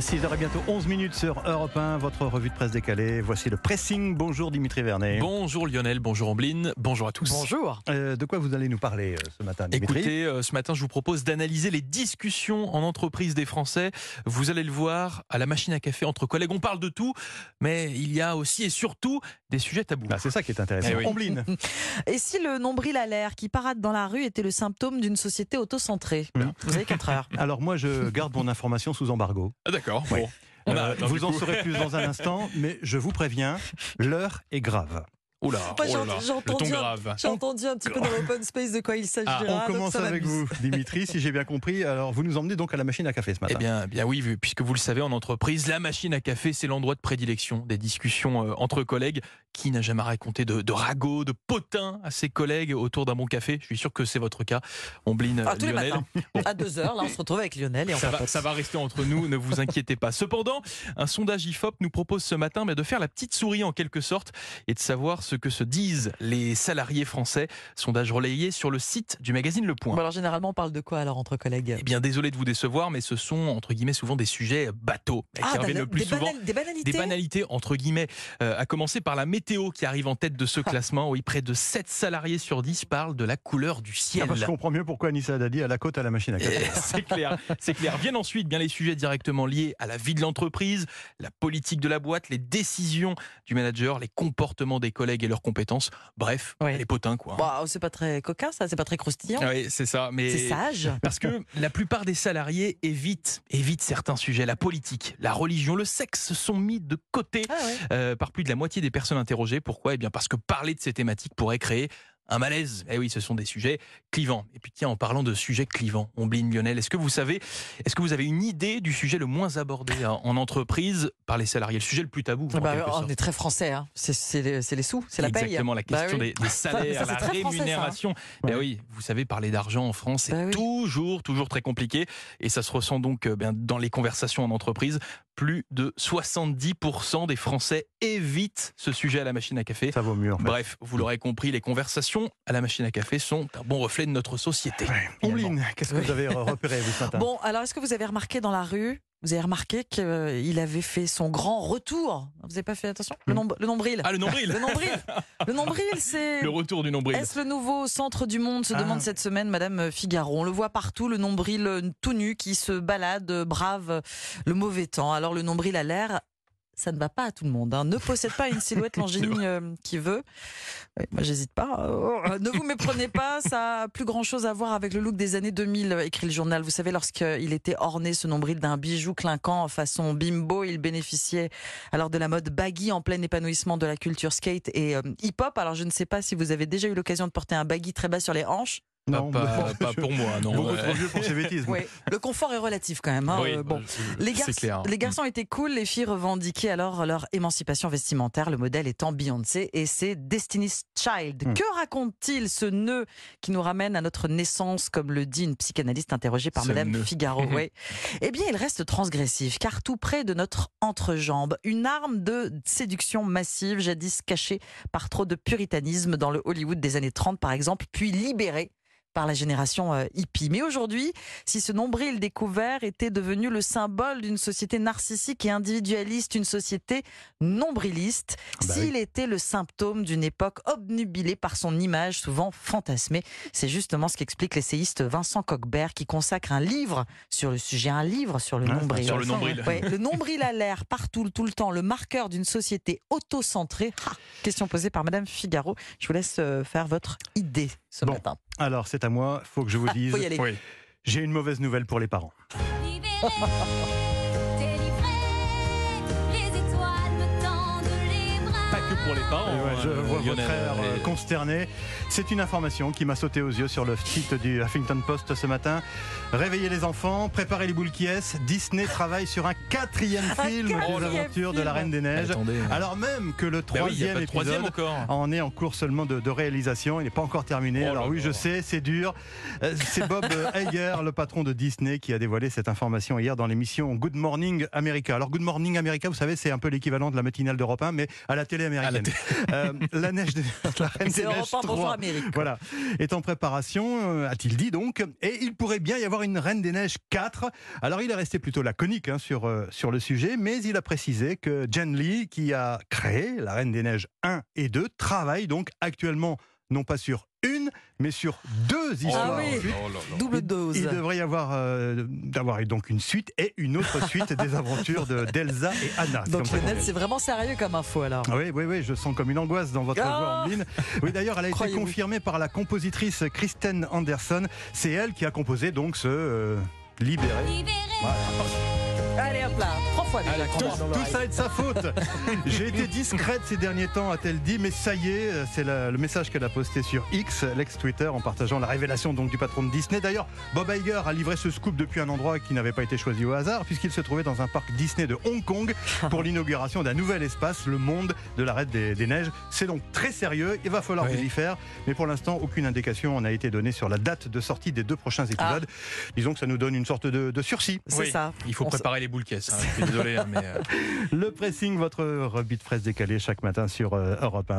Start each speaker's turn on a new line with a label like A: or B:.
A: 6h et bientôt 11 minutes sur Europe 1, votre revue de presse décalée. Voici le pressing. Bonjour Dimitri Vernet.
B: Bonjour Lionel, bonjour Ambline, bonjour à tous.
C: Bonjour.
A: Euh, de quoi vous allez nous parler euh, ce matin, Dimitri
B: Écoutez, euh, ce matin, je vous propose d'analyser les discussions en entreprise des Français. Vous allez le voir à la machine à café entre collègues. On parle de tout, mais il y a aussi et surtout des sujets tabous.
A: Bah, C'est ça qui est intéressant.
B: Eh oui.
C: Et si le nombril à l'air qui parade dans la rue était le symptôme d'une société autocentrée?
A: Hmm.
C: Vous avez 4 heures.
A: Alors moi, je garde mon information sous embargo.
B: Ah, D'accord.
A: Ouais.
B: Bon. On a-
A: Euh,
B: non,
A: vous en saurez plus dans un instant, mais je vous préviens, l'heure est grave.
B: Oula, oh
C: j'ai entendu un- entendu petit peu dans l'open space de quoi il s'agira.
B: Ah,
A: On commence
C: ça
A: avec vous, Dimitri, si j'ai bien compris. Alors, vous nous emmenez donc à la machine à café ce matin.
B: Eh bien, bien oui, vu- puisque vous le savez, en entreprise, la machine à café, c'est l'endroit de prédilection des discussions euh, entre collègues. Qui n'a jamais raconté de, de ragots, de potins à ses collègues autour d'un bon café Je suis sûr que c'est votre cas. Ombline,
C: Ah,
B: Lionel.
C: À 2 heures, là, on se retrouve avec Lionel et on
B: Ça va,
C: papote.
B: ça va rester entre nous, ne vous inquiétez pas. Cependant, un sondage IFOP nous propose ce matin mais de faire la petite souris en quelque sorte et de savoir ce que se disent les salariés français. Sondage relayé sur le site du magazine Le Point.
C: Bon, alors, généralement, on parle de quoi alors entre collègues?
B: Eh bien, désolé de vous décevoir, mais ce sont entre guillemets souvent des sujets bateaux qui
C: Ah,
B: reviennent
C: des,
B: le plus
C: des
B: souvent.
C: banal- des banalités
B: Des banalités, entre guillemets, euh, à commencer par la météo qui arrive en tête de ce classement. Oui, près de 7 salariés sur 10 parlent de la couleur du
A: Ah,
B: ciel.
A: je comprends mieux pourquoi Anissa Dadi a la côte à la machine à café.
B: Eh, C'est clair, c'est clair. Viennent ensuite bien les sujets directement liés à la vie de l'entreprise, la politique de la boîte, les décisions du manager, les comportements des collègues et leurs compétences. Bref, les potins quoi.
C: Bah, c'est pas très coquin, ça, c'est pas très croustillant.
B: Ah oui, c'est ça. Mais
C: C'est sage.
B: parce que la plupart des salariés évitent, évitent certains sujets. La politique, la religion, le sexe sont mis de côté
C: Ah
B: euh, par plus de la moitié des personnes interrogées. Pourquoi Eh bien parce que parler de ces thématiques pourrait créer un malaise. Eh oui, ce sont des sujets clivants. Et puis tiens, en parlant de sujets clivants, Ombline Lionel, est-ce que vous savez, est-ce que vous avez une idée du sujet le moins abordé en en entreprise par les salariés, le sujet le plus tabou en
C: Bah,
B: quelque
C: on
B: sorte
C: est très français, hein. c'est les, sous, c'est la paye.
B: Exactement, la
C: Bah
B: question
C: oui.
B: des, des salaires,
C: ça,
B: la
C: très français, ça, hein.
B: rémunération. Ben oui, vous savez, parler d'argent en France, c'est
C: Bah oui.
B: toujours, toujours très compliqué. Et ça se ressent donc euh, dans les conversations en entreprise. Plus de 70% des Français évitent ce sujet à la machine à café.
A: Ça vaut mieux, en fait.
B: Bref, vous l'aurez compris, les conversations à la machine à café sont un bon reflet de notre société.
A: qu'est-ce que vous avez repéré vous ce matin?
C: Bon, alors est-ce que vous avez remarqué dans la rue, vous avez remarqué qu'il avait fait son grand retour Vous n'avez pas fait attention? Le, nombre- le nombril.
B: Ah, le nombril
C: Le nombril. Le nombril, c'est.
B: Le retour du nombril.
C: Est-ce le nouveau centre du monde se
A: Ah.
C: demande cette semaine, Madame Figaro? On le voit partout, le nombril euh, tout nu qui se balade, euh, brave euh, le mauvais temps. Alors le nombril à l'air, ça ne va pas à tout le monde. hein. Ne possède pas une silhouette longiligne euh, qui veut. Ouais, moi, j'hésite pas. Euh, ne vous méprenez pas, ça a plus grand chose à voir avec le look des années 2000, euh, écrit le journal. Vous savez, lorsqu'il était orné, ce nombril d'un bijou clinquant façon bimbo, il bénéficiait alors de la mode baggy en plein épanouissement de la culture skate et euh, hip-hop. Alors je ne sais pas si vous avez déjà eu l'occasion de porter un baggy très bas sur les hanches.
A: Non,
B: pas, pour moi, non.
A: Beaucoup
B: ouais.
A: trop vieux pour ces bêtises.
C: Oui, le confort est relatif quand même. hein.
B: Oui,
C: Euh, bon. Les,
B: clair.
C: les garçons étaient cool, les filles revendiquaient alors leur émancipation vestimentaire, le modèle étant Beyoncé et c'est Destiny's Child.
A: Hmm.
C: Que raconte-t-il ce nœud qui nous ramène à notre naissance, comme le dit une psychanalyste interrogée par
B: Ce
C: Madame
B: nœud.
C: Figaro? Oui. Eh bien, il reste transgressif, car tout près de notre entrejambe, une arme de séduction massive, jadis cachée par trop de puritanisme dans le Hollywood des années 30 par exemple, puis libérée par la génération euh, hippie. Mais aujourd'hui, si ce nombril découvert était devenu le symbole d'une société narcissique et individualiste, une société nombriliste,
A: Ah bah
C: s'il était le symptôme d'une époque obnubilée par son image souvent fantasmée, c'est justement ce qu'explique l'essayiste Vincent Coquebert qui consacre un livre sur le sujet, un livre sur le
A: Ah,
C: nombril.
B: Sur le nombril.
C: Ouais, le nombril à l'air partout, tout le temps, le marqueur d'une société autocentrée. Ah, question posée par Madame Figaro. Je vous laisse euh, faire votre idée ce
A: Bon,
C: matin.
A: Alors, c'est à moi, faut que je vous
C: Ah,
A: dise.
C: faut y aller.
B: Oui.
A: J'ai une mauvaise nouvelle pour les parents.
D: Libéré, délivré, les étoiles me tendent les bras.
B: Pas que pour les parents.
A: Et ouais, je
B: hein,
A: vois
B: Lionel.
A: votre air euh,
B: Et-
A: consterné. C'est une information qui m'a sauté aux yeux sur le site du Huffington Post ce matin. Réveillez les enfants, préparez les boules qui est. Disney travaille sur un quatrième film
C: quatrième
A: des aventures de
C: film.
A: la Reine des Neiges.
B: Attendez.
A: Alors même que le
B: Bah a
A: troisième
B: de
A: épisode en est en cours seulement de, de réalisation. Il n'est pas encore terminé.
B: Oh
A: Alors oui, je sais, c'est dur. Euh, C'est Bob Iger, le patron de Disney, qui a dévoilé cette information hier dans l'émission Good Morning America. Alors Good Morning America, vous savez, c'est un peu l'équivalent de la matinale d'Europe 1, mais à la télé
B: À
A: américaine. Euh, la neige, de, la Reine des Neiges
C: Europe 1, bonjour
A: 3,
C: Amérique.
A: voilà, est en préparation, euh, a-t-il dit donc, et il pourrait bien y avoir une Reine des Neiges 4. Alors il est resté plutôt laconique hein, sur, euh, sur le sujet, mais il a précisé que Jen Lee, qui a créé la Reine des Neiges 1 et 2, travaille donc actuellement non pas sur une, mais sur deux histoires.
C: Ah oui.
A: ensuite.
C: Double dose.
A: Il devrait y avoir euh, d'avoir donc une suite et une autre suite des aventures de d'Elsa et Anna.
C: Donc Lionel, c'est vraiment sérieux comme info alors.
A: Ah Oui, oui, oui, je sens comme une angoisse dans votre
C: Ah
A: voix, Ambline. Oui, d'ailleurs, elle a été confirmée par la compositrice Kristen Anderson. C'est elle qui a composé donc ce euh, Libéré.
D: Libéré.
C: Allez hop là, trois fois déjà.
A: Tout, ça est de sa faute. J'ai été discrète ces derniers temps, a-t-elle dit, mais ça y est, c'est la- le message qu'elle a posté sur X, l'ex-Twitter, en partageant la révélation donc du patron de Disney. D'ailleurs, Bob Iger a livré ce scoop depuis un endroit qui n'avait pas été choisi au hasard, puisqu'il se trouvait dans un parc Disney de Hong Kong pour l'inauguration d'un nouvel espace, le monde de la Reine des, des Neiges. C'est donc très sérieux, il va falloir
B: Oui.
A: vous y faire, mais pour l'instant, aucune indication n'a été donnée sur la date de sortie des deux prochains épisodes. Disons que ça nous donne une sorte de, de sursis.
C: C'est
B: Oui,
C: ça.
B: Il faut
C: On
B: préparer les hein. Je suis désolé, hein, mais. euh,
A: Le pressing, votre rebut de presse décalée chaque matin sur euh, Europe 1.